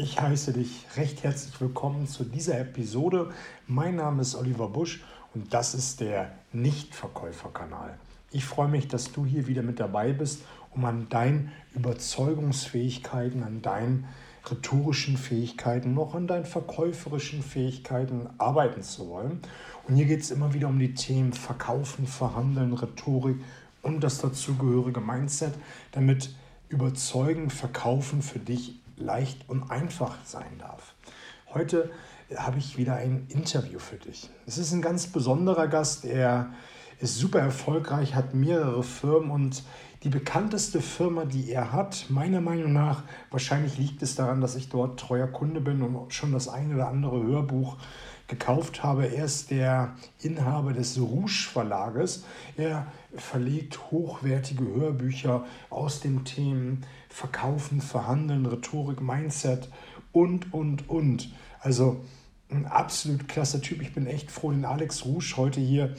Ich heiße dich recht herzlich willkommen zu dieser Episode. Mein Name ist Oliver Busch und das ist der Nichtverkäuferkanal. Ich freue mich, dass du hier wieder mit dabei bist, um an deinen Überzeugungsfähigkeiten, an deinen rhetorischen Fähigkeiten, noch an deinen verkäuferischen Fähigkeiten arbeiten zu wollen. Und hier geht es immer wieder um die Themen Verkaufen, Verhandeln, Rhetorik und das dazugehörige Mindset, damit Überzeugen, Verkaufen für dich leicht und einfach sein darf. Heute habe ich wieder ein Interview für dich. Es ist ein ganz besonderer Gast. Er ist super erfolgreich, hat mehrere Firmen und die bekannteste Firma, die er hat, meiner Meinung nach, wahrscheinlich liegt es daran, dass ich dort treuer Kunde bin und schon das eine oder andere Hörbuch gekauft habe. Er ist der Inhaber des Rouge Verlages. Er verlegt hochwertige Hörbücher aus den Themen Verkaufen, Verhandeln, Rhetorik, Mindset und, und, und. Also ein absolut klasse Typ. Ich bin echt froh, den Alex Rouge heute hier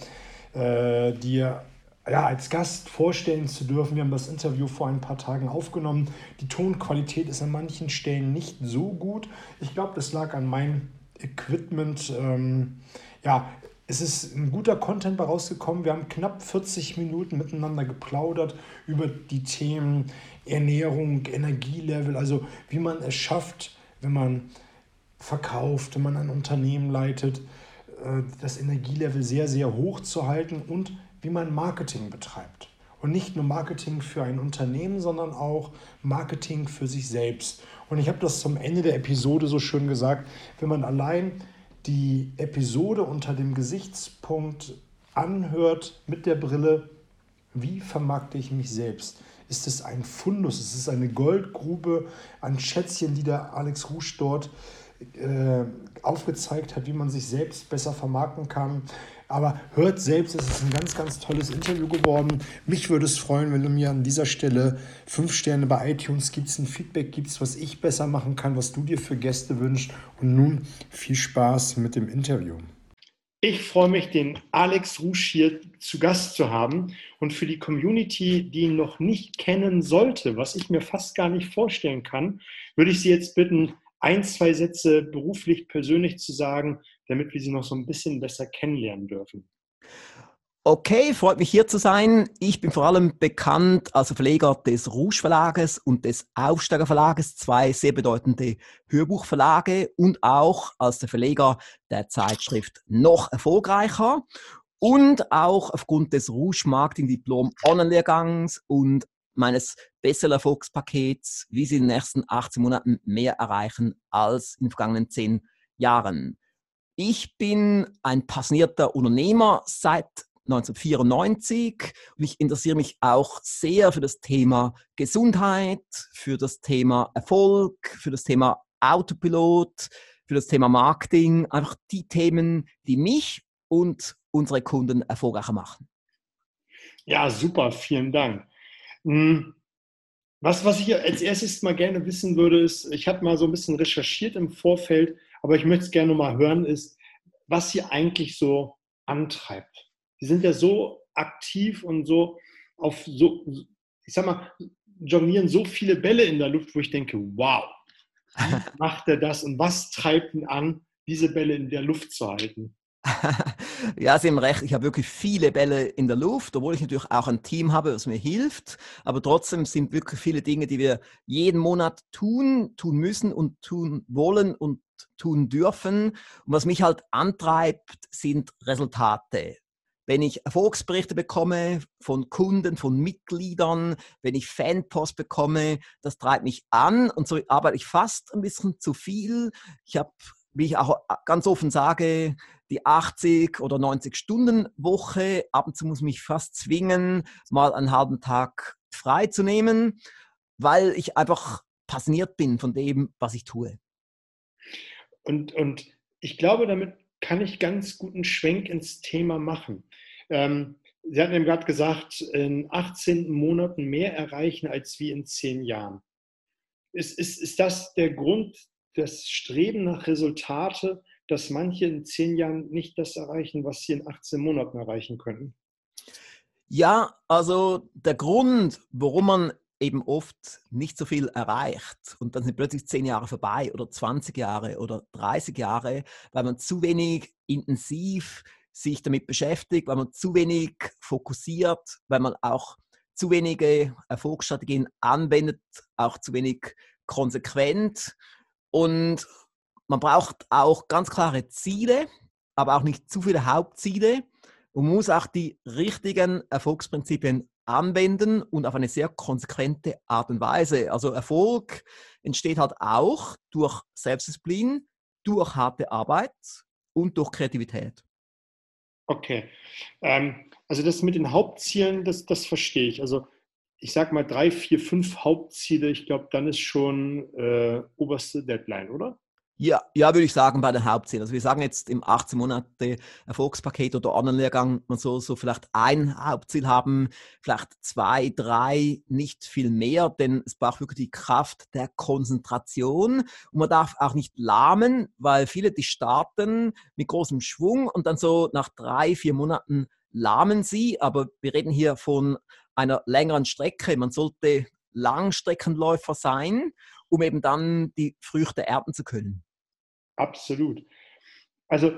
äh, dir ja, als Gast vorstellen zu dürfen. Wir haben das Interview vor ein paar Tagen aufgenommen. Die Tonqualität ist an manchen Stellen nicht so gut. Ich glaube, das lag an meinem Equipment. Ähm, ja, es ist ein guter Content bei rausgekommen. Wir haben knapp 40 Minuten miteinander geplaudert über die Themen Ernährung, Energielevel, also wie man es schafft, wenn man verkauft, wenn man ein Unternehmen leitet, äh, das Energielevel sehr, sehr hoch zu halten und wie man Marketing betreibt. Und nicht nur Marketing für ein Unternehmen, sondern auch Marketing für sich selbst. Und ich habe das zum Ende der Episode so schön gesagt, wenn man allein die Episode unter dem Gesichtspunkt anhört mit der Brille, wie vermarkte ich mich selbst? Ist es ein Fundus? Ist es eine Goldgrube an Schätzchen, die der Alex Rouge dort äh, aufgezeigt hat, wie man sich selbst besser vermarkten kann? Aber hört selbst, es ist ein ganz, ganz tolles Interview geworden. Mich würde es freuen, wenn du mir an dieser Stelle fünf Sterne bei iTunes gibst, ein Feedback gibst, was ich besser machen kann, was du dir für Gäste wünschst. Und nun viel Spaß mit dem Interview. Ich freue mich, den Alex Rouge hier zu Gast zu haben. Und für die Community, die ihn noch nicht kennen sollte, was ich mir fast gar nicht vorstellen kann, würde ich Sie jetzt bitten, ein, zwei Sätze beruflich, persönlich zu sagen, damit wir sie noch so ein bisschen besser kennenlernen dürfen. Okay, freut mich hier zu sein. Ich bin vor allem bekannt als Verleger des Rouge Verlages und des Aufsteiger Verlages, zwei sehr bedeutende Hörbuchverlage und auch als der Verleger der Zeitschrift Noch erfolgreicher und auch aufgrund des Rouge Marketing Diplom Online-Lehrgangs und meines Bestseller-Erfolgspakets, wie Sie in den nächsten 18 Monaten mehr erreichen als in den vergangenen 10 Jahren. Ich bin ein passionierter Unternehmer seit 1994 und ich interessiere mich auch sehr für das Thema Gesundheit, für das Thema Erfolg, für das Thema Autopilot, für das Thema Marketing, einfach die Themen, die mich und unsere Kunden erfolgreicher machen. Ja, super, vielen Dank. Hm, was, was ich als erstes mal gerne wissen würde, ist, ich habe mal so ein bisschen recherchiert im Vorfeld, aber ich möchte es gerne mal hören, ist, was Sie eigentlich so antreibt. Sie sind ja so aktiv und so auf so, ich sag mal, jonglieren so viele Bälle in der Luft, wo ich denke, wow, macht er das und was treibt ihn an, diese Bälle in der Luft zu halten? ja, Sie haben recht. Ich habe wirklich viele Bälle in der Luft, obwohl ich natürlich auch ein Team habe, das mir hilft. Aber trotzdem sind wirklich viele Dinge, die wir jeden Monat tun, tun müssen und tun wollen und tun dürfen. Und was mich halt antreibt, sind Resultate. Wenn ich Erfolgsberichte bekomme von Kunden, von Mitgliedern, wenn ich Fanpost bekomme, das treibt mich an und so arbeite ich fast ein bisschen zu viel. Ich habe, wie ich auch ganz offen sage, die 80 oder 90 Stunden Woche. Ab und zu muss ich mich fast zwingen, mal einen halben Tag frei zu nehmen, weil ich einfach passioniert bin von dem, was ich tue. Und, und ich glaube, damit kann ich ganz guten Schwenk ins Thema machen. Ähm, Sie hatten eben gerade gesagt, in 18 Monaten mehr erreichen als wie in 10 Jahren. Ist, ist, ist das der Grund, das Streben nach Resultate, dass manche in zehn Jahren nicht das erreichen, was sie in 18 Monaten erreichen könnten? Ja, also der Grund, warum man eben oft nicht so viel erreicht. Und dann sind plötzlich zehn Jahre vorbei oder 20 Jahre oder 30 Jahre, weil man zu wenig intensiv sich damit beschäftigt, weil man zu wenig fokussiert, weil man auch zu wenige Erfolgsstrategien anwendet, auch zu wenig konsequent. Und man braucht auch ganz klare Ziele, aber auch nicht zu viele Hauptziele und muss auch die richtigen Erfolgsprinzipien anwenden und auf eine sehr konsequente Art und Weise. Also Erfolg entsteht halt auch durch Selbstdisziplin, durch harte Arbeit und durch Kreativität. Okay. Ähm, also das mit den Hauptzielen, das, das verstehe ich. Also ich sage mal drei, vier, fünf Hauptziele, ich glaube, dann ist schon äh, oberste Deadline, oder? Ja, ja, würde ich sagen, bei den Hauptzielen. Also wir sagen jetzt im 18 Monate Erfolgspaket oder Online-Lehrgang, man soll so vielleicht ein Hauptziel haben, vielleicht zwei, drei, nicht viel mehr, denn es braucht wirklich die Kraft der Konzentration und man darf auch nicht lahmen, weil viele, die starten mit großem Schwung und dann so nach drei, vier Monaten lahmen sie, aber wir reden hier von einer längeren Strecke. Man sollte Langstreckenläufer sein, um eben dann die Früchte ernten zu können. Absolut. Also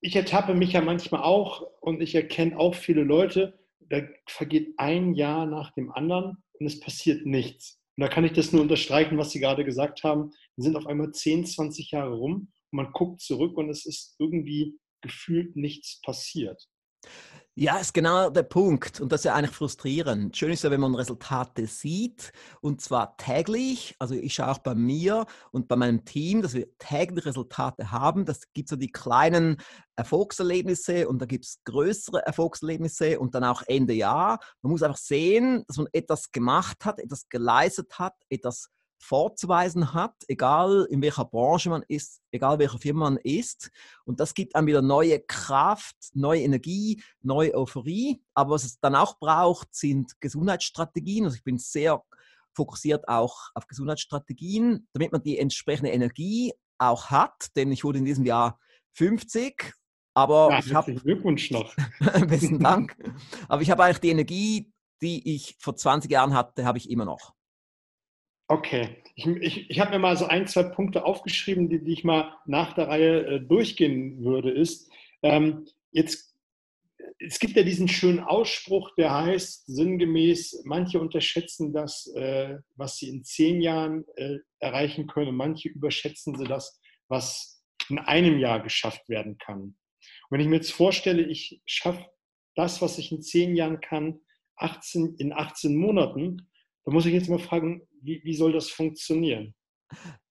ich ertappe mich ja manchmal auch und ich erkenne auch viele Leute, da vergeht ein Jahr nach dem anderen und es passiert nichts. Und da kann ich das nur unterstreichen, was Sie gerade gesagt haben. Dann sind auf einmal 10, 20 Jahre rum und man guckt zurück und es ist irgendwie gefühlt nichts passiert. Ja, ist genau der Punkt. Und das ist ja eigentlich frustrierend. Schön ist ja, wenn man Resultate sieht und zwar täglich. Also ich schaue auch bei mir und bei meinem Team, dass wir täglich Resultate haben. Das gibt so die kleinen Erfolgserlebnisse und da gibt es größere Erfolgserlebnisse und dann auch Ende Jahr. Man muss einfach sehen, dass man etwas gemacht hat, etwas geleistet hat, etwas vorzuweisen hat, egal in welcher Branche man ist, egal welcher Firma man ist. Und das gibt einem wieder neue Kraft, neue Energie, neue Euphorie. Aber was es dann auch braucht, sind Gesundheitsstrategien. Also ich bin sehr fokussiert auch auf Gesundheitsstrategien, damit man die entsprechende Energie auch hat. Denn ich wurde in diesem Jahr 50. Aber ja, ich habe Glückwunsch noch. besten Dank. Aber ich habe eigentlich die Energie, die ich vor 20 Jahren hatte, habe ich immer noch. Okay, ich, ich, ich habe mir mal so ein, zwei Punkte aufgeschrieben, die, die ich mal nach der Reihe äh, durchgehen würde, ist, ähm, jetzt, es gibt ja diesen schönen Ausspruch, der heißt sinngemäß, manche unterschätzen das, äh, was sie in zehn Jahren äh, erreichen können, manche überschätzen sie das, was in einem Jahr geschafft werden kann. Und wenn ich mir jetzt vorstelle, ich schaffe das, was ich in zehn Jahren kann, 18, in 18 Monaten, da muss ich jetzt mal fragen, wie, wie soll das funktionieren?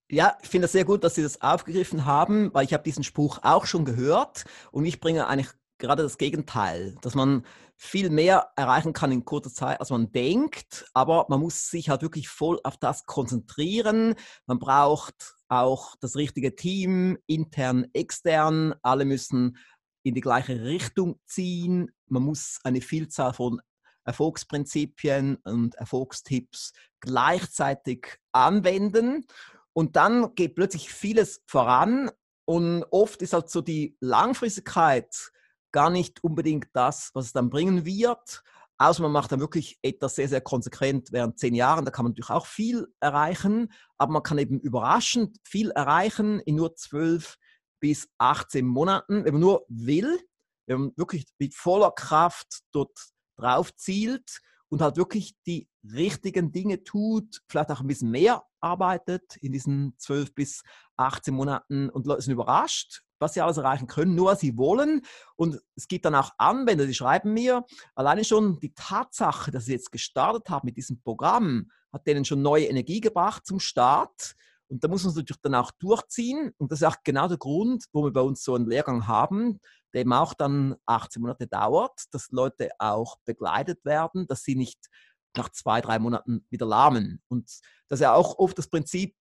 Ja, ich finde es sehr gut, dass Sie das aufgegriffen haben, weil ich habe diesen Spruch auch schon gehört und ich bringe eigentlich gerade das Gegenteil, dass man viel mehr erreichen kann in kurzer Zeit, als man denkt, aber man muss sich halt wirklich voll auf das konzentrieren. Man braucht auch das richtige Team, intern, extern. Alle müssen in die gleiche Richtung ziehen. Man muss eine Vielzahl von Erfolgsprinzipien und Erfolgstipps gleichzeitig anwenden. Und dann geht plötzlich vieles voran. Und oft ist halt so die Langfristigkeit gar nicht unbedingt das, was es dann bringen wird. Außer man macht dann wirklich etwas sehr, sehr konsequent während zehn Jahren. Da kann man natürlich auch viel erreichen. Aber man kann eben überraschend viel erreichen in nur zwölf bis 18 Monaten, wenn man nur will, wenn man wirklich mit voller Kraft dort drauf zielt und halt wirklich die richtigen Dinge tut, vielleicht auch ein bisschen mehr arbeitet in diesen 12 bis 18 Monaten und Leute sind überrascht, was sie alles erreichen können, nur sie wollen. Und es gibt dann auch Anwender, die schreiben mir, alleine schon die Tatsache, dass sie jetzt gestartet haben mit diesem Programm, hat denen schon neue Energie gebracht zum Start. Und da muss man es natürlich dann auch durchziehen. Und das ist auch genau der Grund, wo wir bei uns so einen Lehrgang haben, eben auch dann 18 Monate dauert, dass Leute auch begleitet werden, dass sie nicht nach zwei, drei Monaten wieder lahmen. Und das ist ja auch oft das Prinzip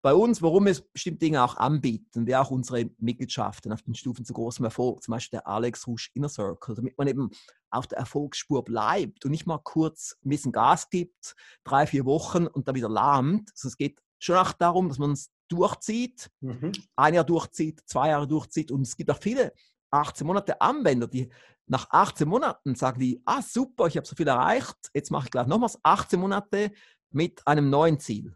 bei uns, warum wir bestimmte Dinge auch anbieten, wie auch unsere Mitgliedschaften auf den Stufen zu großem Erfolg, zum Beispiel der Alex Rouge Inner Circle, damit man eben auf der Erfolgsspur bleibt und nicht mal kurz ein bisschen Gas gibt, drei, vier Wochen und dann wieder lahmt. Also es geht schon auch darum, dass man es durchzieht, mhm. ein Jahr durchzieht, zwei Jahre durchzieht und es gibt auch viele 18 Monate Anwender, die nach 18 Monaten sagen die, ah super, ich habe so viel erreicht, jetzt mache ich gleich nochmals 18 Monate mit einem neuen Ziel.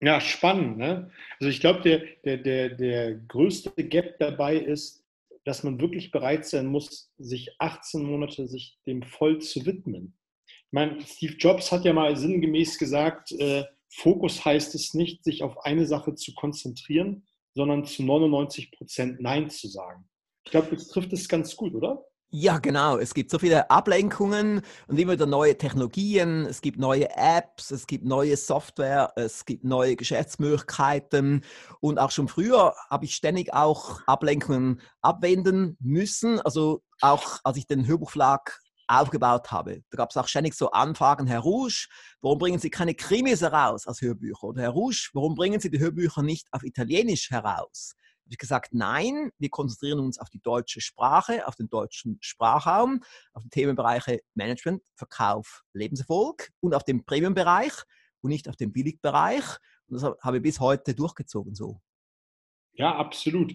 Ja, spannend. Ne? Also ich glaube, der, der, der, der größte Gap dabei ist, dass man wirklich bereit sein muss, sich 18 Monate sich dem voll zu widmen. Ich meine, Steve Jobs hat ja mal sinngemäß gesagt, äh, Fokus heißt es nicht, sich auf eine Sache zu konzentrieren, sondern zu 99 Prozent Nein zu sagen. Ich glaube, das trifft es ganz gut, oder? Ja, genau. Es gibt so viele Ablenkungen und immer wieder neue Technologien. Es gibt neue Apps, es gibt neue Software, es gibt neue Geschäftsmöglichkeiten. Und auch schon früher habe ich ständig auch Ablenkungen abwenden müssen. Also auch als ich den Hörbuchverlag aufgebaut habe. Da gab es auch ständig so Anfragen, Herr Rouge, warum bringen Sie keine Krimis heraus als Hörbücher? Oder Herr Rouge, warum bringen Sie die Hörbücher nicht auf Italienisch heraus? Habe ich gesagt, nein, wir konzentrieren uns auf die deutsche Sprache, auf den deutschen Sprachraum, auf die Themenbereiche Management, Verkauf, Lebenserfolg und auf den Premium-Bereich und nicht auf den Billigbereich. Und das habe ich bis heute durchgezogen so. Ja, absolut.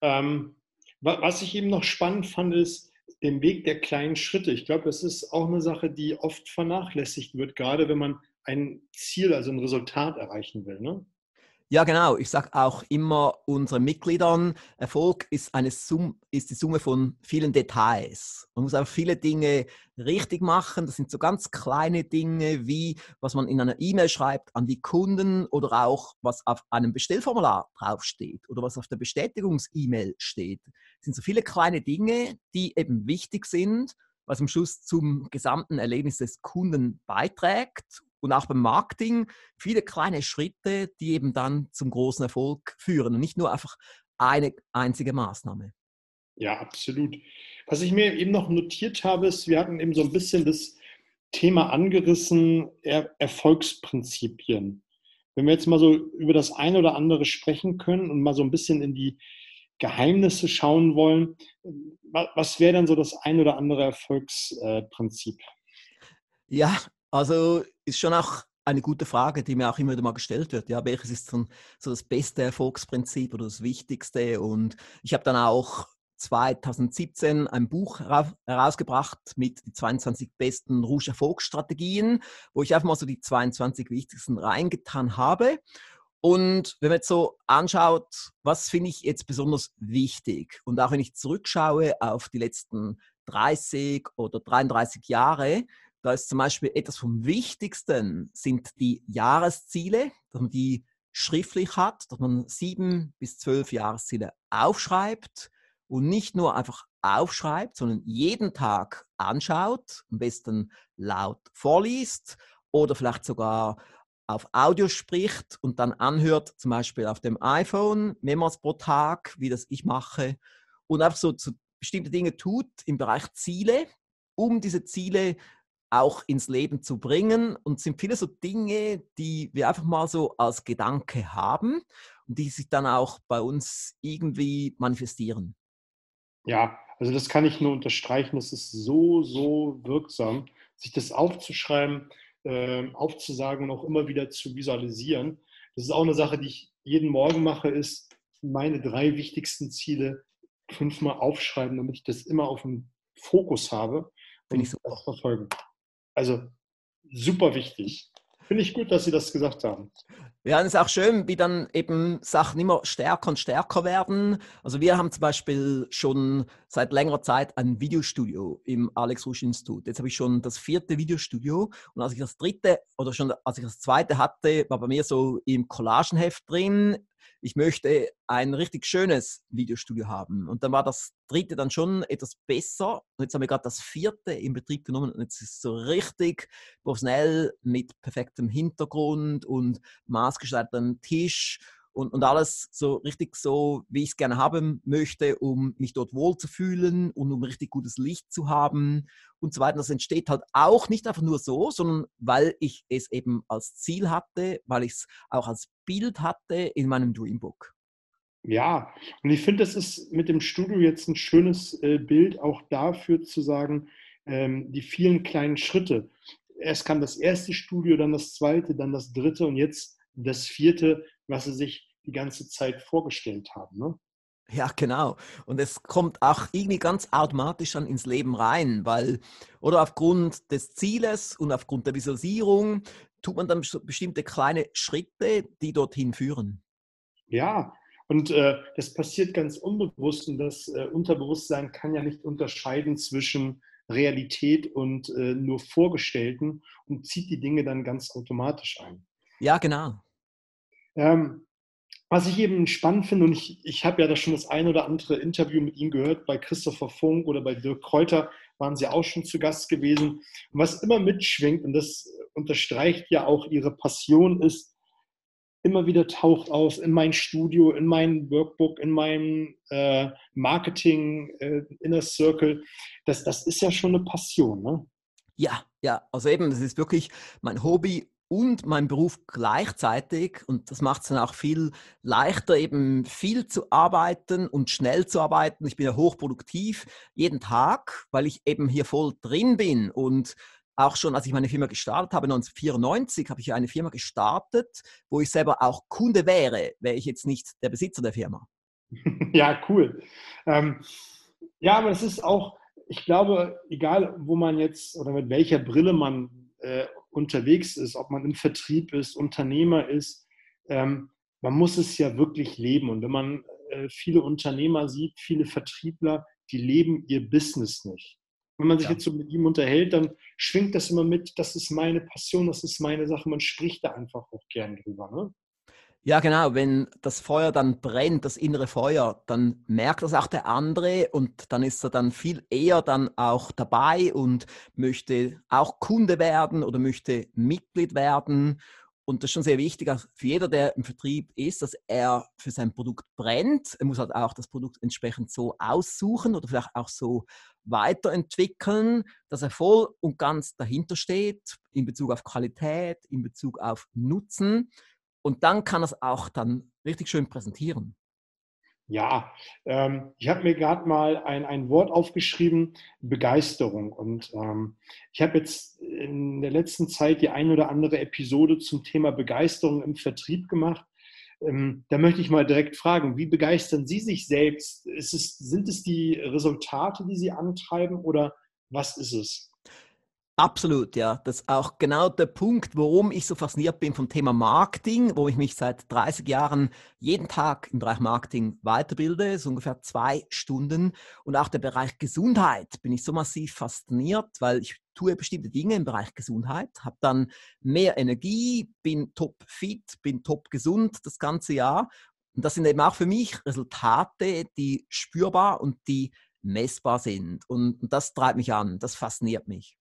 Ähm, was ich eben noch spannend fand, ist den Weg der kleinen Schritte. Ich glaube, das ist auch eine Sache, die oft vernachlässigt wird, gerade wenn man ein Ziel, also ein Resultat erreichen will. Ne? Ja, genau. Ich sage auch immer unseren Mitgliedern, Erfolg ist, eine Sum ist die Summe von vielen Details. Man muss auch viele Dinge richtig machen. Das sind so ganz kleine Dinge, wie was man in einer E-Mail schreibt an die Kunden oder auch was auf einem Bestellformular draufsteht oder was auf der Bestätigungs-E-Mail steht. Das sind so viele kleine Dinge, die eben wichtig sind, was am Schluss zum gesamten Erlebnis des Kunden beiträgt und auch beim Marketing viele kleine Schritte, die eben dann zum großen Erfolg führen und nicht nur einfach eine einzige Maßnahme. Ja, absolut. Was ich mir eben noch notiert habe, ist, wir hatten eben so ein bisschen das Thema angerissen, er Erfolgsprinzipien. Wenn wir jetzt mal so über das eine oder andere sprechen können und mal so ein bisschen in die Geheimnisse schauen wollen, was wäre denn so das ein oder andere Erfolgsprinzip? Ja, also ist schon auch eine gute Frage, die mir auch immer wieder mal gestellt wird. Ja, welches ist so das beste Erfolgsprinzip oder das Wichtigste? Und ich habe dann auch 2017 ein Buch herausgebracht mit die 22 besten Rouge-Erfolgsstrategien, wo ich einfach mal so die 22 wichtigsten reingetan habe. Und wenn man jetzt so anschaut, was finde ich jetzt besonders wichtig? Und auch wenn ich zurückschaue auf die letzten 30 oder 33 Jahre, da ist zum Beispiel etwas vom Wichtigsten sind die Jahresziele, dass man die schriftlich hat, dass man sieben bis zwölf Jahresziele aufschreibt und nicht nur einfach aufschreibt, sondern jeden Tag anschaut, am besten laut vorliest oder vielleicht sogar auf Audio spricht und dann anhört, zum Beispiel auf dem iPhone, mehrmals pro Tag, wie das ich mache, und einfach so bestimmte Dinge tut im Bereich Ziele, um diese Ziele auch ins Leben zu bringen. Und sind viele so Dinge, die wir einfach mal so als Gedanke haben und die sich dann auch bei uns irgendwie manifestieren. Ja, also das kann ich nur unterstreichen. Das ist so, so wirksam, sich das aufzuschreiben, äh, aufzusagen und auch immer wieder zu visualisieren. Das ist auch eine Sache, die ich jeden Morgen mache, ist meine drei wichtigsten Ziele fünfmal aufschreiben, damit ich das immer auf dem Fokus habe und ich auch verfolgen. Also super wichtig. Finde ich gut, dass Sie das gesagt haben. Ja, es ist auch schön, wie dann eben Sachen immer stärker und stärker werden. Also wir haben zum Beispiel schon seit längerer Zeit ein Videostudio im Alex Rusch Institut. Jetzt habe ich schon das vierte Videostudio und als ich das dritte oder schon als ich das zweite hatte, war bei mir so im Collagenheft drin, ich möchte ein richtig schönes Videostudio haben. Und dann war das dritte dann schon etwas besser. Und jetzt haben wir gerade das vierte in Betrieb genommen und jetzt ist es so richtig professionell mit perfektem Hintergrund und maßgeschneidertem Tisch und, und alles so richtig so, wie ich es gerne haben möchte, um mich dort wohlzufühlen und um richtig gutes Licht zu haben und so weiter. Das entsteht halt auch nicht einfach nur so, sondern weil ich es eben als Ziel hatte, weil ich es auch als Bild hatte in meinem Dreambook. Ja, und ich finde, das ist mit dem Studio jetzt ein schönes äh, Bild auch dafür zu sagen, ähm, die vielen kleinen Schritte. Erst kam das erste Studio, dann das zweite, dann das dritte und jetzt das vierte, was sie sich die ganze Zeit vorgestellt haben. Ne? Ja, genau. Und es kommt auch irgendwie ganz automatisch dann ins Leben rein, weil, oder aufgrund des Zieles und aufgrund der Visualisierung tut man dann bestimmte kleine Schritte, die dorthin führen. Ja, und äh, das passiert ganz unbewusst und das äh, Unterbewusstsein kann ja nicht unterscheiden zwischen Realität und äh, nur Vorgestellten und zieht die Dinge dann ganz automatisch ein. Ja, genau. Ähm, was ich eben spannend finde, und ich, ich habe ja da schon das ein oder andere Interview mit ihm gehört, bei Christopher Funk oder bei Dirk Kräuter waren sie auch schon zu Gast gewesen. Und was immer mitschwingt, und das unterstreicht ja auch ihre Passion, ist, immer wieder taucht aus in mein Studio, in mein Workbook, in meinem äh, Marketing äh, Inner Circle. Das, das ist ja schon eine Passion, ne? Ja, ja, also eben, das ist wirklich mein Hobby und mein Beruf gleichzeitig. Und das macht es dann auch viel leichter, eben viel zu arbeiten und schnell zu arbeiten. Ich bin ja hochproduktiv jeden Tag, weil ich eben hier voll drin bin. Und auch schon, als ich meine Firma gestartet habe, 1994, habe ich eine Firma gestartet, wo ich selber auch Kunde wäre, wäre ich jetzt nicht der Besitzer der Firma. Ja, cool. Ähm, ja, aber es ist auch, ich glaube, egal wo man jetzt oder mit welcher Brille man äh, unterwegs ist, ob man im Vertrieb ist, Unternehmer ist, ähm, man muss es ja wirklich leben. Und wenn man äh, viele Unternehmer sieht, viele Vertriebler, die leben ihr Business nicht. Wenn man sich ja. jetzt so mit ihm unterhält, dann schwingt das immer mit, das ist meine Passion, das ist meine Sache. Man spricht da einfach auch gern drüber. Ne? Ja, genau. Wenn das Feuer dann brennt, das innere Feuer, dann merkt das auch der andere und dann ist er dann viel eher dann auch dabei und möchte auch Kunde werden oder möchte Mitglied werden. Und das ist schon sehr wichtig für jeder, der im Vertrieb ist, dass er für sein Produkt brennt. Er muss halt auch das Produkt entsprechend so aussuchen oder vielleicht auch so weiterentwickeln, dass er voll und ganz dahinter steht in Bezug auf Qualität, in Bezug auf Nutzen und dann kann es auch dann richtig schön präsentieren. Ja, ähm, ich habe mir gerade mal ein, ein Wort aufgeschrieben, Begeisterung. Und ähm, ich habe jetzt in der letzten Zeit die ein oder andere Episode zum Thema Begeisterung im Vertrieb gemacht. Ähm, da möchte ich mal direkt fragen, wie begeistern Sie sich selbst? Es, sind es die Resultate, die Sie antreiben oder was ist es? Absolut, ja. Das ist auch genau der Punkt, warum ich so fasziniert bin vom Thema Marketing, wo ich mich seit 30 Jahren jeden Tag im Bereich Marketing weiterbilde, so ungefähr zwei Stunden. Und auch der Bereich Gesundheit bin ich so massiv fasziniert, weil ich tue bestimmte Dinge im Bereich Gesundheit, habe dann mehr Energie, bin top fit, bin top gesund das ganze Jahr. Und das sind eben auch für mich Resultate, die spürbar und die messbar sind. Und das treibt mich an, das fasziniert mich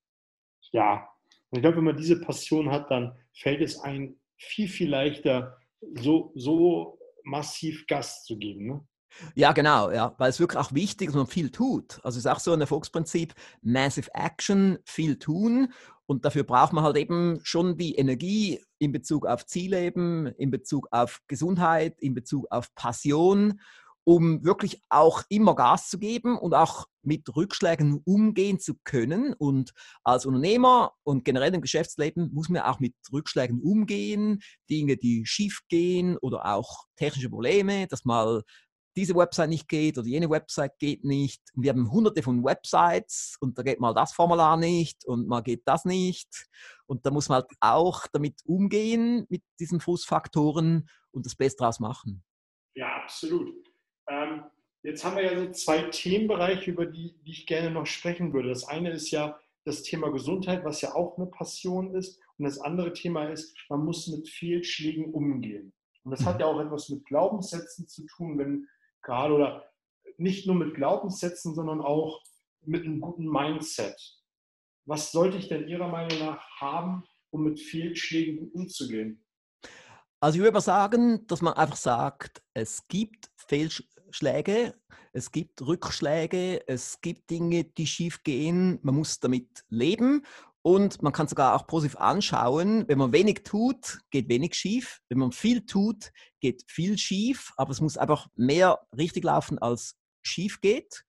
ja, und ich glaube, wenn man diese Passion hat, dann fällt es einem viel, viel leichter, so, so massiv Gas zu geben. Ne? Ja, genau, ja, weil es wirklich auch wichtig ist, dass man viel tut. Also es ist auch so ein Erfolgsprinzip, Massive Action, viel tun. Und dafür braucht man halt eben schon die Energie in Bezug auf Zielleben, in Bezug auf Gesundheit, in Bezug auf Passion um wirklich auch immer Gas zu geben und auch mit Rückschlägen umgehen zu können. Und als Unternehmer und generell im Geschäftsleben muss man auch mit Rückschlägen umgehen, Dinge, die schief gehen oder auch technische Probleme, dass mal diese Website nicht geht oder jene Website geht nicht. Wir haben hunderte von Websites und da geht mal das Formular nicht und mal geht das nicht. Und da muss man halt auch damit umgehen, mit diesen Frustfaktoren und das Beste daraus machen. Ja, absolut. Ähm, jetzt haben wir ja so zwei Themenbereiche, über die, die ich gerne noch sprechen würde. Das eine ist ja das Thema Gesundheit, was ja auch eine Passion ist. Und das andere Thema ist, man muss mit Fehlschlägen umgehen. Und das hat ja auch etwas mit Glaubenssätzen zu tun, wenn gerade oder nicht nur mit Glaubenssätzen, sondern auch mit einem guten Mindset. Was sollte ich denn Ihrer Meinung nach haben, um mit Fehlschlägen gut umzugehen? Also ich würde mal sagen, dass man einfach sagt, es gibt Fehlschläge Schläge, es gibt Rückschläge, es gibt Dinge, die schief gehen. Man muss damit leben und man kann sogar auch positiv anschauen. Wenn man wenig tut, geht wenig schief. Wenn man viel tut, geht viel schief. Aber es muss einfach mehr richtig laufen, als schief geht.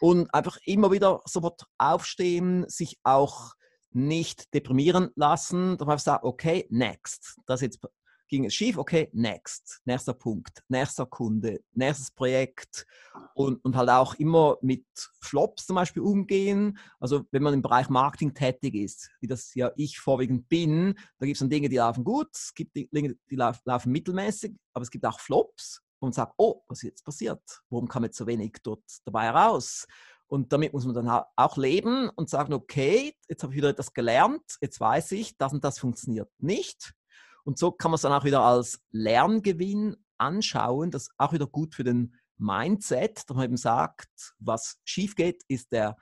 Und einfach immer wieder sofort aufstehen, sich auch nicht deprimieren lassen, einfach sagt, okay, next. Das ist jetzt ging es schief, okay, next, nächster Punkt, nächster Kunde, nächstes Projekt und, und halt auch immer mit Flops zum Beispiel umgehen. Also wenn man im Bereich Marketing tätig ist, wie das ja ich vorwiegend bin, da gibt es dann Dinge, die laufen gut, es gibt Dinge, die laufen mittelmäßig, aber es gibt auch Flops und sagt, oh, was ist jetzt passiert? Warum kam jetzt so wenig dort dabei raus? Und damit muss man dann auch leben und sagen, okay, jetzt habe ich wieder etwas gelernt, jetzt weiß ich, das und das funktioniert nicht. Und so kann man es dann auch wieder als Lerngewinn anschauen. Das ist auch wieder gut für den Mindset, dass man eben sagt, was schief geht, ist, der,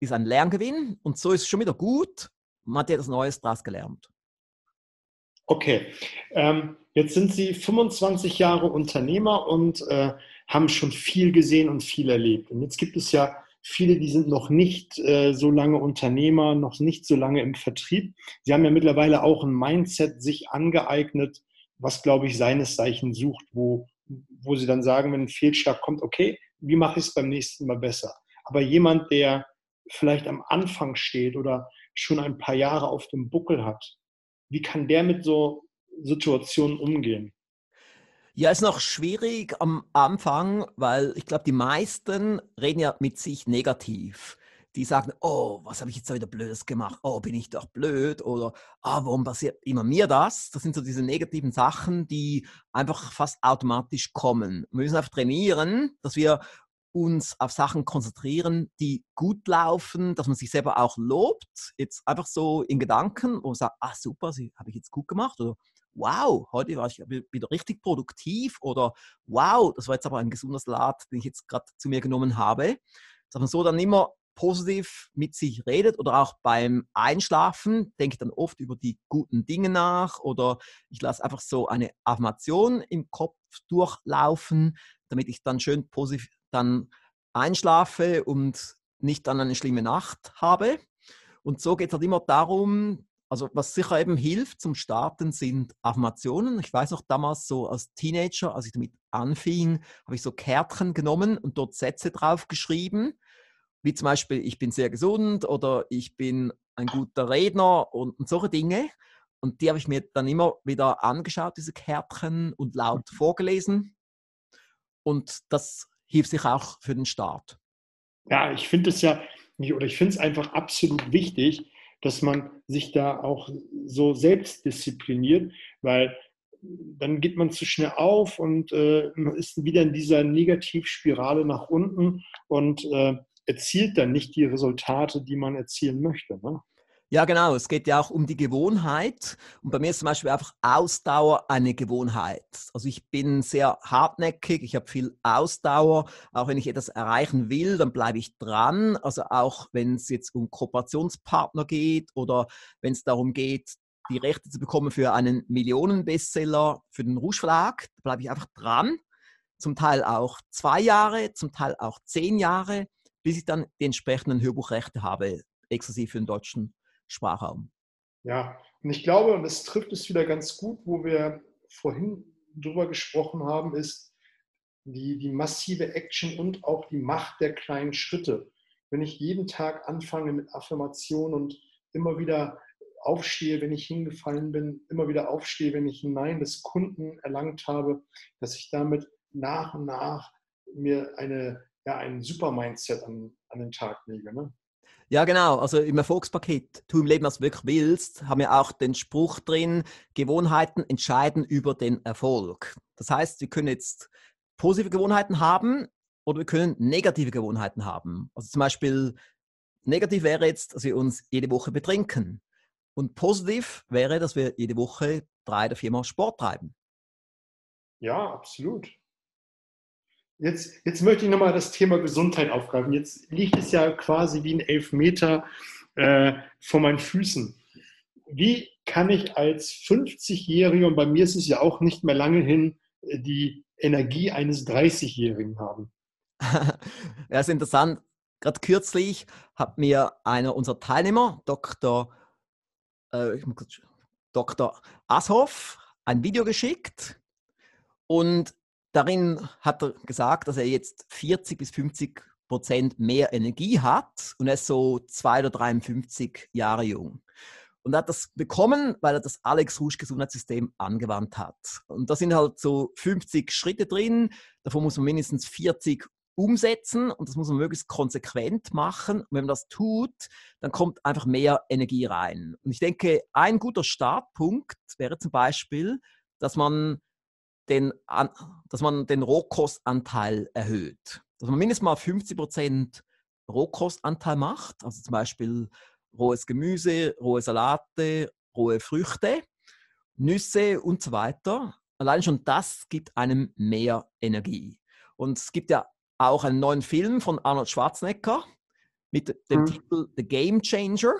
ist ein Lerngewinn. Und so ist es schon wieder gut. Man hat etwas Neues daraus gelernt. Okay, ähm, jetzt sind Sie 25 Jahre Unternehmer und äh, haben schon viel gesehen und viel erlebt. Und jetzt gibt es ja viele, die sind noch nicht äh, so lange Unternehmer, noch nicht so lange im Vertrieb. Sie haben ja mittlerweile auch ein Mindset sich angeeignet, was, glaube ich, seines Zeichen sucht, wo, wo Sie dann sagen, wenn ein Fehlschlag kommt, okay, wie mache ich es beim nächsten Mal besser? Aber jemand, der vielleicht am Anfang steht oder schon ein paar Jahre auf dem Buckel hat, wie kann der mit so Situationen umgehen? Ja, ist noch schwierig am Anfang, weil ich glaube, die meisten reden ja mit sich negativ. Die sagen, oh, was habe ich jetzt wieder Blödes gemacht? Oh, bin ich doch blöd? Oder, ah, warum passiert immer mir das? Das sind so diese negativen Sachen, die einfach fast automatisch kommen. Wir müssen einfach trainieren, dass wir uns auf Sachen konzentrieren, die gut laufen, dass man sich selber auch lobt. Jetzt einfach so in Gedanken und sagt, ah super, habe ich jetzt gut gemacht oder wow, heute war ich wieder richtig produktiv oder wow, das war jetzt aber ein gesunder Salat, den ich jetzt gerade zu mir genommen habe. Dass man so dann immer positiv mit sich redet oder auch beim Einschlafen denke ich dann oft über die guten Dinge nach oder ich lasse einfach so eine Affirmation im Kopf durchlaufen, damit ich dann schön positiv dann einschlafe und nicht dann eine schlimme Nacht habe. Und so geht es halt immer darum, also was sicher eben hilft zum Starten sind Affirmationen. Ich weiß noch damals so als Teenager, als ich damit anfing, habe ich so Kärtchen genommen und dort Sätze drauf geschrieben, wie zum Beispiel ich bin sehr gesund oder ich bin ein guter Redner und, und solche Dinge. Und die habe ich mir dann immer wieder angeschaut, diese Kärtchen, und laut mhm. vorgelesen. Und das hilft sich auch für den Start. Ja, ich finde es ja, oder ich finde es einfach absolut wichtig, dass man sich da auch so selbst diszipliniert, weil dann geht man zu schnell auf und äh, ist wieder in dieser Negativspirale nach unten und äh, erzielt dann nicht die Resultate, die man erzielen möchte. Ne? Ja, genau. Es geht ja auch um die Gewohnheit. Und bei mir ist zum Beispiel einfach Ausdauer eine Gewohnheit. Also ich bin sehr hartnäckig, ich habe viel Ausdauer. Auch wenn ich etwas erreichen will, dann bleibe ich dran. Also auch wenn es jetzt um Kooperationspartner geht oder wenn es darum geht, die Rechte zu bekommen für einen Millionenbestseller für den Rouge Verlag, bleibe ich einfach dran. Zum Teil auch zwei Jahre, zum Teil auch zehn Jahre, bis ich dann die entsprechenden Hörbuchrechte habe, exklusiv für den deutschen Sprachraum. Ja, und ich glaube, und das trifft es wieder ganz gut, wo wir vorhin drüber gesprochen haben, ist die, die massive Action und auch die Macht der kleinen Schritte. Wenn ich jeden Tag anfange mit Affirmation und immer wieder aufstehe, wenn ich hingefallen bin, immer wieder aufstehe, wenn ich ein Nein des Kunden erlangt habe, dass ich damit nach und nach mir eine, ja, ein Super-Mindset an, an den Tag lege. Ne? Ja, genau. Also im Erfolgspaket, tu im Leben, was du wirklich willst, haben wir auch den Spruch drin, Gewohnheiten entscheiden über den Erfolg. Das heißt, wir können jetzt positive Gewohnheiten haben oder wir können negative Gewohnheiten haben. Also zum Beispiel, negativ wäre jetzt, dass wir uns jede Woche betrinken. Und positiv wäre, dass wir jede Woche drei oder viermal Sport treiben. Ja, absolut. Jetzt, jetzt möchte ich nochmal das Thema Gesundheit aufgreifen. Jetzt liegt es ja quasi wie ein Elfmeter äh, vor meinen Füßen. Wie kann ich als 50-Jähriger, und bei mir ist es ja auch nicht mehr lange hin, äh, die Energie eines 30-Jährigen haben? ja, ist interessant. Gerade kürzlich hat mir einer unserer Teilnehmer, Dr. Äh, Dr. Ashoff, ein Video geschickt und Darin hat er gesagt, dass er jetzt 40 bis 50 Prozent mehr Energie hat und er ist so zwei oder 53 Jahre jung. Und er hat das bekommen, weil er das Alex Rouge Gesundheitssystem angewandt hat. Und da sind halt so 50 Schritte drin. Davon muss man mindestens 40 umsetzen und das muss man möglichst konsequent machen. Und wenn man das tut, dann kommt einfach mehr Energie rein. Und ich denke, ein guter Startpunkt wäre zum Beispiel, dass man den, dass man den Rohkostanteil erhöht. Dass man mindestens mal 50 Prozent Rohkostanteil macht, also zum Beispiel rohes Gemüse, rohe Salate, rohe Früchte, Nüsse und so weiter. Allein schon das gibt einem mehr Energie. Und es gibt ja auch einen neuen Film von Arnold Schwarzenegger mit dem mhm. Titel The Game Changer.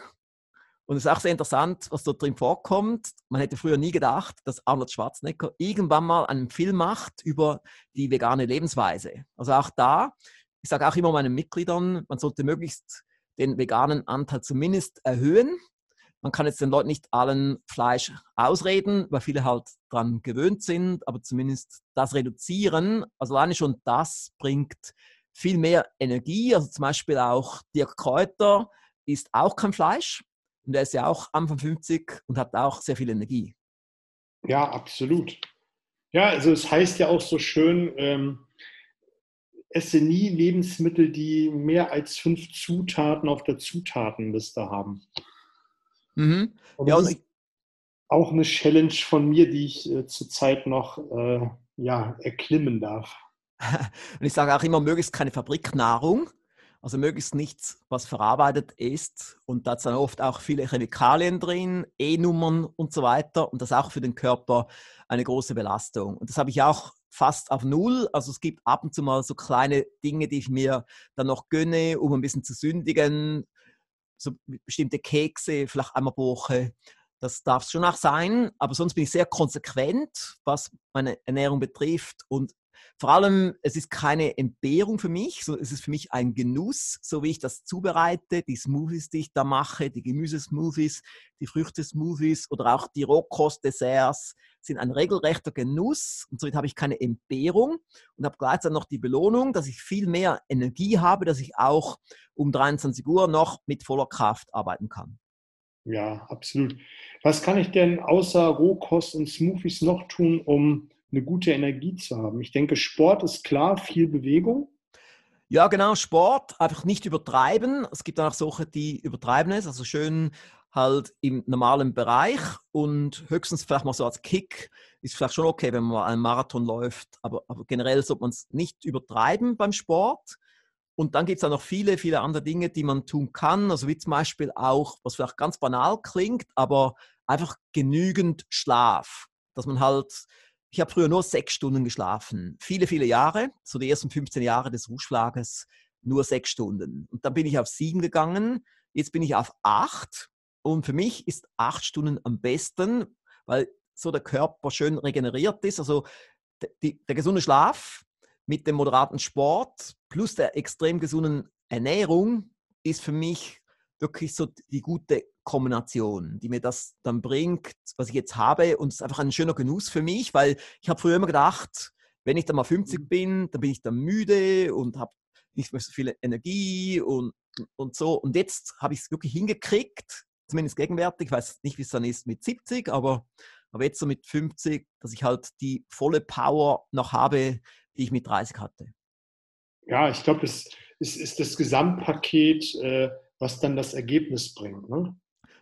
Und es ist auch sehr interessant, was dort drin vorkommt. Man hätte früher nie gedacht, dass Arnold Schwarzenegger irgendwann mal einen Film macht über die vegane Lebensweise. Also auch da, ich sage auch immer meinen Mitgliedern, man sollte möglichst den veganen Anteil zumindest erhöhen. Man kann jetzt den Leuten nicht allen Fleisch ausreden, weil viele halt daran gewöhnt sind, aber zumindest das reduzieren. Also alleine schon das bringt viel mehr Energie. Also zum Beispiel auch Dirk Kräuter isst auch kein Fleisch und er ist ja auch Anfang 50 und hat auch sehr viel Energie. Ja, absolut. Ja, also es heißt ja auch so schön, ähm, esse nie Lebensmittel, die mehr als fünf Zutaten auf der Zutatenliste haben. Mhm. Ja, und ich, auch eine Challenge von mir, die ich äh, zurzeit noch äh, ja, erklimmen darf. und ich sage auch immer, möglichst keine Fabriknahrung, also möglichst nichts, was verarbeitet ist. Und da sind oft auch viele Chemikalien drin, E-Nummern und so weiter. Und das ist auch für den Körper eine große Belastung. Und das habe ich auch fast auf Null. Also es gibt ab und zu mal so kleine Dinge, die ich mir dann noch gönne, um ein bisschen zu sündigen so bestimmte Kekse, vielleicht einmal pro Woche. Das darf es schon auch sein, aber sonst bin ich sehr konsequent, was meine Ernährung betrifft und vor allem, es ist keine Entbehrung für mich, sondern es ist für mich ein Genuss, so wie ich das zubereite, die Smoothies, die ich da mache, die Gemüsesmoothies, die Früchtesmoothies oder auch die Rohkostdesserts sind ein regelrechter Genuss und somit habe ich keine Entbehrung und habe gleichzeitig noch die Belohnung, dass ich viel mehr Energie habe, dass ich auch um 23 Uhr noch mit voller Kraft arbeiten kann. Ja, absolut. Was kann ich denn außer Rohkost und Smoothies noch tun, um eine gute Energie zu haben? Ich denke, Sport ist klar, viel Bewegung. Ja, genau, Sport, einfach nicht übertreiben. Es gibt auch solche, die übertreiben es, also schön halt im normalen Bereich und höchstens vielleicht mal so als Kick ist vielleicht schon okay, wenn man mal einen Marathon läuft, aber, aber generell sollte man es nicht übertreiben beim Sport. Und dann gibt es auch noch viele, viele andere Dinge, die man tun kann, also wie zum Beispiel auch, was vielleicht ganz banal klingt, aber einfach genügend Schlaf, dass man halt ich habe früher nur sechs Stunden geschlafen. Viele, viele Jahre, so die ersten 15 Jahre des Rufschlages, nur sechs Stunden. Und dann bin ich auf sieben gegangen. Jetzt bin ich auf acht. Und für mich ist acht Stunden am besten, weil so der Körper schön regeneriert ist. Also die, der gesunde Schlaf mit dem moderaten Sport plus der extrem gesunden Ernährung ist für mich wirklich so die gute Kombination, die mir das dann bringt, was ich jetzt habe. Und es ist einfach ein schöner Genuss für mich, weil ich habe früher immer gedacht, wenn ich dann mal 50 mhm. bin, dann bin ich dann müde und habe nicht mehr so viel Energie und, und so. Und jetzt habe ich es wirklich hingekriegt, zumindest gegenwärtig. Ich weiß nicht, wie es dann ist mit 70, aber, aber jetzt so mit 50, dass ich halt die volle Power noch habe, die ich mit 30 hatte. Ja, ich glaube, das ist, ist das Gesamtpaket. Äh was dann das Ergebnis bringt. Ne?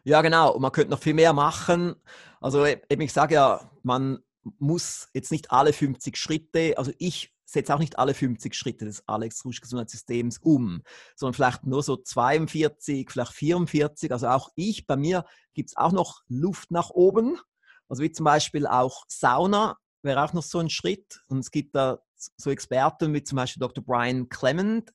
Ja, genau. Und man könnte noch viel mehr machen. Also eben, ich sage ja, man muss jetzt nicht alle 50 Schritte, also ich setze auch nicht alle 50 Schritte des Alex Rusch Gesundheitssystems um, sondern vielleicht nur so 42, vielleicht 44. Also auch ich, bei mir gibt es auch noch Luft nach oben. Also wie zum Beispiel auch Sauna wäre auch noch so ein Schritt. Und es gibt da so Experten wie zum Beispiel Dr. Brian Clement,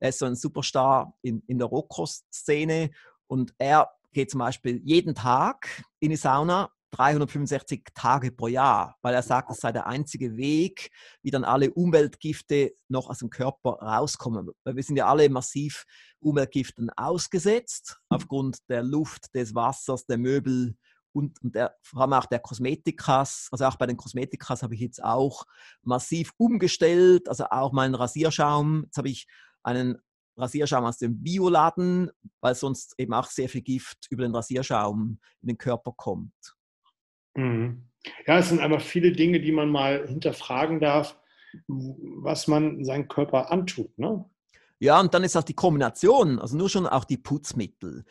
er ist so ein Superstar in, in der Rohkost-Szene und er geht zum Beispiel jeden Tag in die Sauna, 365 Tage pro Jahr, weil er sagt, das sei der einzige Weg, wie dann alle Umweltgifte noch aus dem Körper rauskommen. Weil wir sind ja alle massiv Umweltgiften ausgesetzt, aufgrund der Luft, des Wassers, der Möbel und, und der, vor allem auch der Kosmetikas. Also auch bei den Kosmetikas habe ich jetzt auch massiv umgestellt, also auch meinen Rasierschaum. Jetzt habe ich einen Rasierschaum aus dem Bioladen, weil sonst eben auch sehr viel Gift über den Rasierschaum in den Körper kommt. Mhm. Ja, es sind einfach viele Dinge, die man mal hinterfragen darf, was man seinem Körper antut. Ne? Ja, und dann ist auch die Kombination, also nur schon auch die Putzmittel.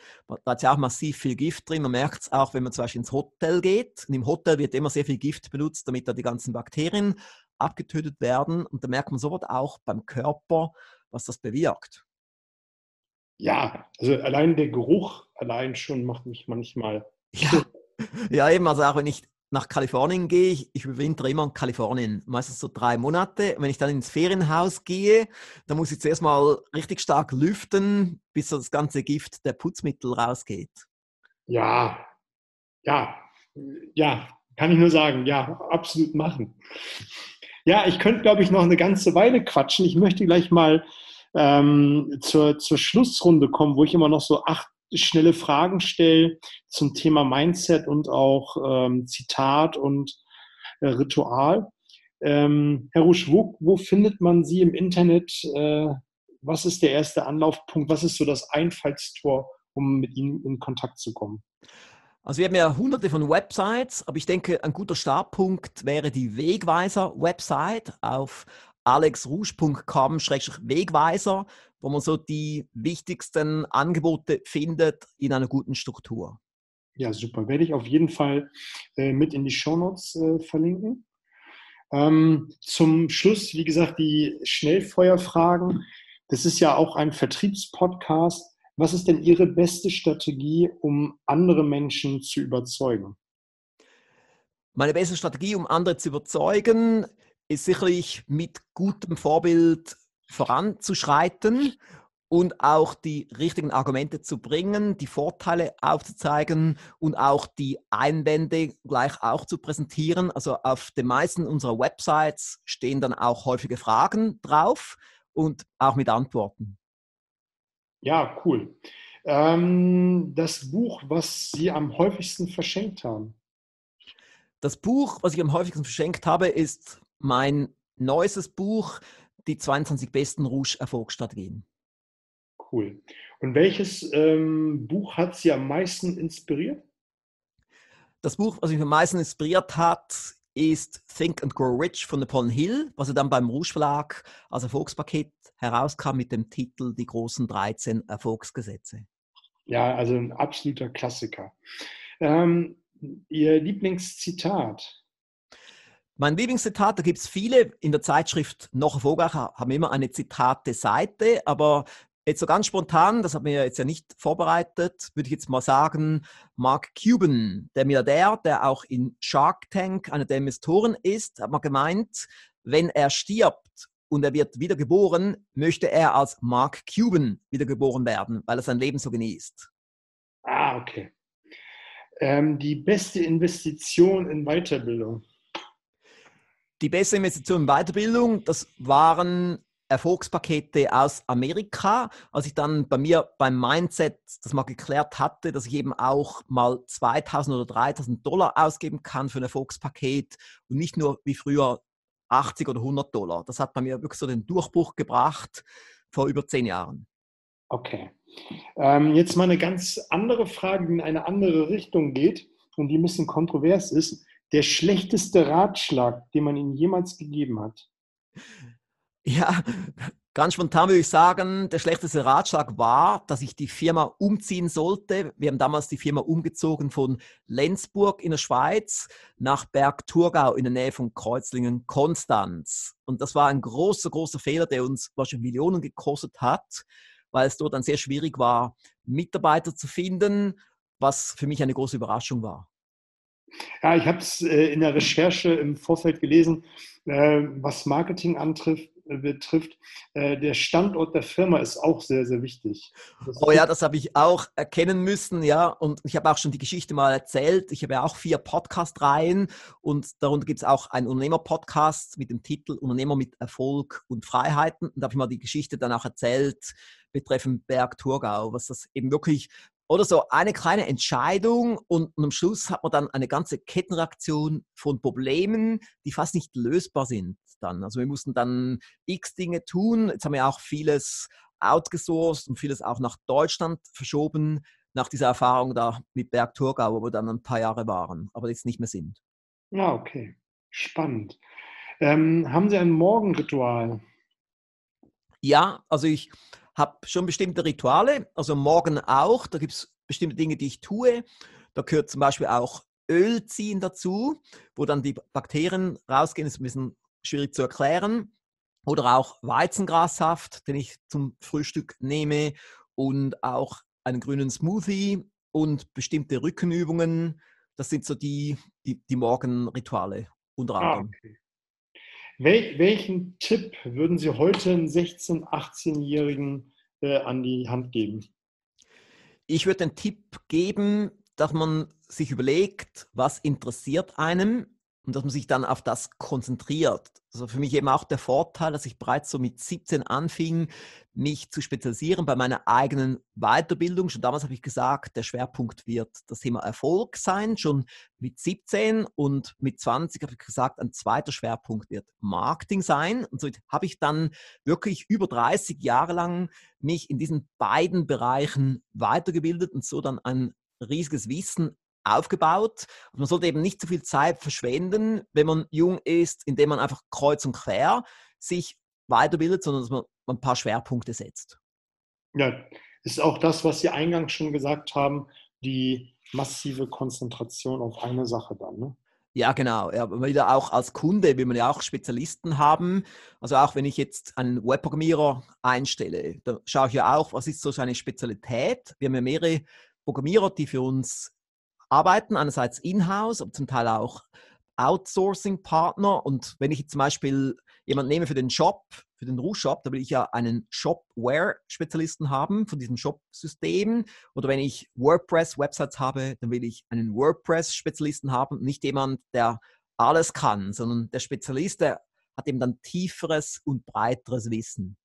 Da ist ja auch massiv viel Gift drin. Man merkt es auch, wenn man zum Beispiel ins Hotel geht. Und im Hotel wird immer sehr viel Gift benutzt, damit da die ganzen Bakterien abgetötet werden. Und da merkt man sofort auch beim Körper, was das bewirkt. Ja, also allein der Geruch allein schon macht mich manchmal. Ja, ja eben, also auch wenn ich nach Kalifornien gehe, ich, ich überwintere immer in Kalifornien, meistens so drei Monate. Wenn ich dann ins Ferienhaus gehe, dann muss ich zuerst mal richtig stark lüften, bis so das ganze Gift der Putzmittel rausgeht. Ja, ja, ja, kann ich nur sagen, ja, absolut machen. Ja, ich könnte, glaube ich, noch eine ganze Weile quatschen. Ich möchte gleich mal ähm, zur, zur Schlussrunde kommen, wo ich immer noch so acht schnelle Fragen stelle zum Thema Mindset und auch ähm, Zitat und äh, Ritual. Ähm, Herr Rusch, wo, wo findet man Sie im Internet? Äh, was ist der erste Anlaufpunkt? Was ist so das Einfallstor, um mit Ihnen in Kontakt zu kommen? Also wir haben ja hunderte von Websites, aber ich denke, ein guter Startpunkt wäre die Wegweiser-Website auf alexrouge.com-wegweiser, wo man so die wichtigsten Angebote findet in einer guten Struktur. Ja, super. Werde ich auf jeden Fall äh, mit in die Shownotes äh, verlinken. Ähm, zum Schluss, wie gesagt, die Schnellfeuerfragen. Das ist ja auch ein Vertriebspodcast. Was ist denn Ihre beste Strategie, um andere Menschen zu überzeugen? Meine beste Strategie, um andere zu überzeugen, ist sicherlich mit gutem Vorbild voranzuschreiten und auch die richtigen Argumente zu bringen, die Vorteile aufzuzeigen und auch die Einwände gleich auch zu präsentieren. Also auf den meisten unserer Websites stehen dann auch häufige Fragen drauf und auch mit Antworten. Ja, cool. Ähm, das Buch, was Sie am häufigsten verschenkt haben? Das Buch, was ich am häufigsten verschenkt habe, ist mein neuestes Buch, die 22 besten Rouge-Erfolgsstrategien. Cool. Und welches ähm, Buch hat Sie am meisten inspiriert? Das Buch, was mich am meisten inspiriert hat, ist Think and Grow Rich von Napoleon Hill, was er dann beim Rouge Verlag als Erfolgspaket herauskam mit dem Titel Die großen 13 Erfolgsgesetze. Ja, also ein absoluter Klassiker. Ähm, Ihr Lieblingszitat? Mein Lieblingszitat, da gibt es viele. In der Zeitschrift Noch erfolgreich haben immer eine Zitate-Seite, aber jetzt so ganz spontan, das hat mir jetzt ja nicht vorbereitet, würde ich jetzt mal sagen, Mark Cuban, der Milliardär, der auch in Shark Tank einer der Investoren ist, hat mal gemeint, wenn er stirbt und er wird wiedergeboren, möchte er als Mark Cuban wiedergeboren werden, weil er sein Leben so genießt. Ah, okay. Ähm, die beste Investition in Weiterbildung. Die beste Investition in Weiterbildung, das waren Erfolgspakete aus Amerika. Als ich dann bei mir beim Mindset das mal geklärt hatte, dass ich eben auch mal 2000 oder 3000 Dollar ausgeben kann für ein Erfolgspaket und nicht nur wie früher 80 oder 100 Dollar. Das hat bei mir wirklich so den Durchbruch gebracht vor über zehn Jahren. Okay. Ähm, jetzt mal eine ganz andere Frage, die in eine andere Richtung geht und die ein bisschen kontrovers ist der schlechteste Ratschlag, den man Ihnen jemals gegeben hat? Ja, ganz spontan würde ich sagen, der schlechteste Ratschlag war, dass ich die Firma umziehen sollte. Wir haben damals die Firma umgezogen von Lenzburg in der Schweiz nach Berg Thurgau in der Nähe von Kreuzlingen, Konstanz. Und das war ein großer, großer Fehler, der uns wahrscheinlich Millionen gekostet hat, weil es dort dann sehr schwierig war, Mitarbeiter zu finden, was für mich eine große Überraschung war. Ja, ich habe es äh, in der Recherche im Vorfeld gelesen, äh, was Marketing antrifft, äh, betrifft. Der Standort der Firma ist auch sehr, sehr wichtig. Das oh ja, das habe ich auch erkennen müssen, ja. Und ich habe auch schon die Geschichte mal erzählt. Ich habe ja auch vier Podcast-Reihen und darunter gibt es auch einen Unternehmer-Podcast mit dem Titel Unternehmer mit Erfolg und Freiheiten. Und da habe ich mal die Geschichte dann auch erzählt betreffend Berg Thurgau, was das eben wirklich oder so eine kleine Entscheidung und, und am Schluss hat man dann eine ganze Kettenreaktion von Problemen, die fast nicht lösbar sind dann. Also wir mussten dann x Dinge tun. Jetzt haben wir auch vieles outgesourced und vieles auch nach Deutschland verschoben, nach dieser Erfahrung da mit Berg Thurgau, wo wir dann ein paar Jahre waren, aber jetzt nicht mehr sind. Ja, okay. Spannend. Ähm, haben Sie ein Morgenritual? Ja, also ich habe schon bestimmte Rituale, also morgen auch. Da gibt es bestimmte Dinge, die ich tue. Da gehört zum Beispiel auch Öl ziehen dazu, wo dann die Bakterien rausgehen. Das ist ein bisschen schwierig zu erklären. Oder auch Weizengrassaft, den ich zum Frühstück nehme. Und auch einen grünen Smoothie und bestimmte Rückenübungen. Das sind so die, die, die Morgenrituale unter ah, anderem. Ah, okay. Wel welchen Tipp würden Sie heute einem 16-, 18-Jährigen äh, an die Hand geben? Ich würde den Tipp geben, dass man sich überlegt, was interessiert einem und dass man sich dann auf das konzentriert. Also für mich eben auch der Vorteil, dass ich bereits so mit 17 anfing, mich zu spezialisieren bei meiner eigenen Weiterbildung. Schon damals habe ich gesagt, der Schwerpunkt wird das Thema Erfolg sein, schon mit 17 und mit 20 habe ich gesagt, ein zweiter Schwerpunkt wird Marketing sein. Und so habe ich dann wirklich über 30 Jahre lang mich in diesen beiden Bereichen weitergebildet und so dann ein riesiges Wissen aufgebaut. Und man sollte eben nicht zu viel Zeit verschwenden, wenn man jung ist, indem man einfach kreuz und quer sich weiterbildet, sondern dass man ein paar Schwerpunkte setzt. Ja, ist auch das, was Sie eingangs schon gesagt haben, die massive Konzentration auf eine Sache dann. Ne? Ja, genau. Ja, wieder auch als Kunde will man ja auch Spezialisten haben. Also auch wenn ich jetzt einen Webprogrammierer einstelle, da schaue ich ja auch, was ist so seine Spezialität. Wir haben ja mehrere Programmierer, die für uns arbeiten, einerseits in-house, aber zum Teil auch Outsourcing-Partner. Und wenn ich zum Beispiel jemanden nehme für den Shop, für den Rouge-Shop, da will ich ja einen Shopware-Spezialisten haben von diesem Shop-System. Oder wenn ich WordPress-Websites habe, dann will ich einen WordPress-Spezialisten haben, nicht jemand, der alles kann, sondern der Spezialist, der hat eben dann tieferes und breiteres Wissen.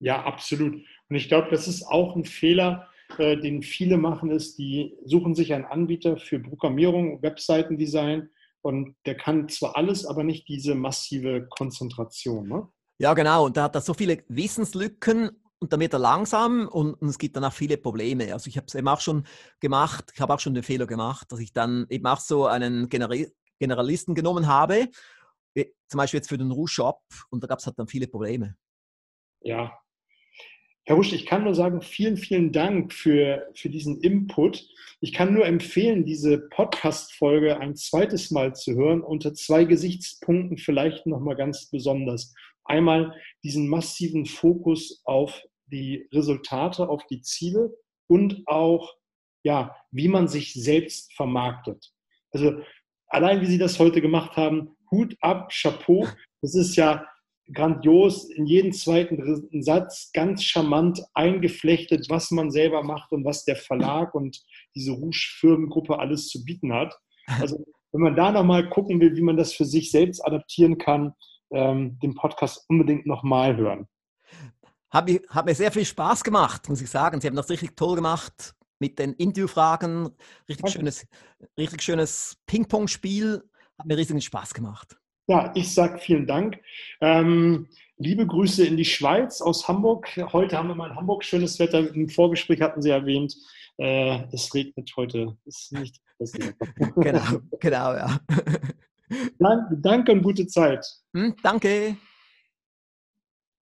Ja, absolut. Und ich glaube, das ist auch ein Fehler, äh, den viele machen, ist, die suchen sich einen Anbieter für Programmierung, Webseitendesign und der kann zwar alles, aber nicht diese massive Konzentration. Ne? Ja, genau. Und da hat er so viele Wissenslücken und wird er langsam und, und, es gibt dann auch viele Probleme. Also ich habe es eben auch schon gemacht, ich habe auch schon den Fehler gemacht, dass ich dann eben auch so einen General Generalisten genommen habe, zum Beispiel jetzt für den Rouge Shop und da gab es halt dann viele Probleme. Ja, Herr Rusch, ich kann nur sagen, vielen, vielen Dank für, für diesen Input. Ich kann nur empfehlen, diese Podcast-Folge ein zweites Mal zu hören, unter zwei Gesichtspunkten vielleicht nochmal ganz besonders. Einmal diesen massiven Fokus auf die Resultate, auf die Ziele und auch, ja, wie man sich selbst vermarktet. Also allein wie Sie das heute gemacht haben, Hut ab, Chapeau. Das ist ja grandios in jeden zweiten Satz ganz charmant eingeflechtet, was man selber macht und was der Verlag und diese Rouge-Firmengruppe alles zu bieten hat. Also wenn man da nochmal gucken will, wie man das für sich selbst adaptieren kann, ähm, den Podcast unbedingt nochmal hören. Hat, hat mir sehr viel Spaß gemacht, muss ich sagen. Sie haben das richtig toll gemacht mit den Interviewfragen. Richtig schönes, richtig schönes Ping-Pong-Spiel. Hat mir riesigen Spaß gemacht. Ja, ich sage vielen Dank. Ähm, liebe Grüße in die Schweiz aus Hamburg. Heute haben wir mal in Hamburg schönes Wetter. Im Vorgespräch hatten Sie erwähnt, äh, es regnet heute. Ist nicht genau, genau, ja. Dank, danke und gute Zeit. Hm, danke.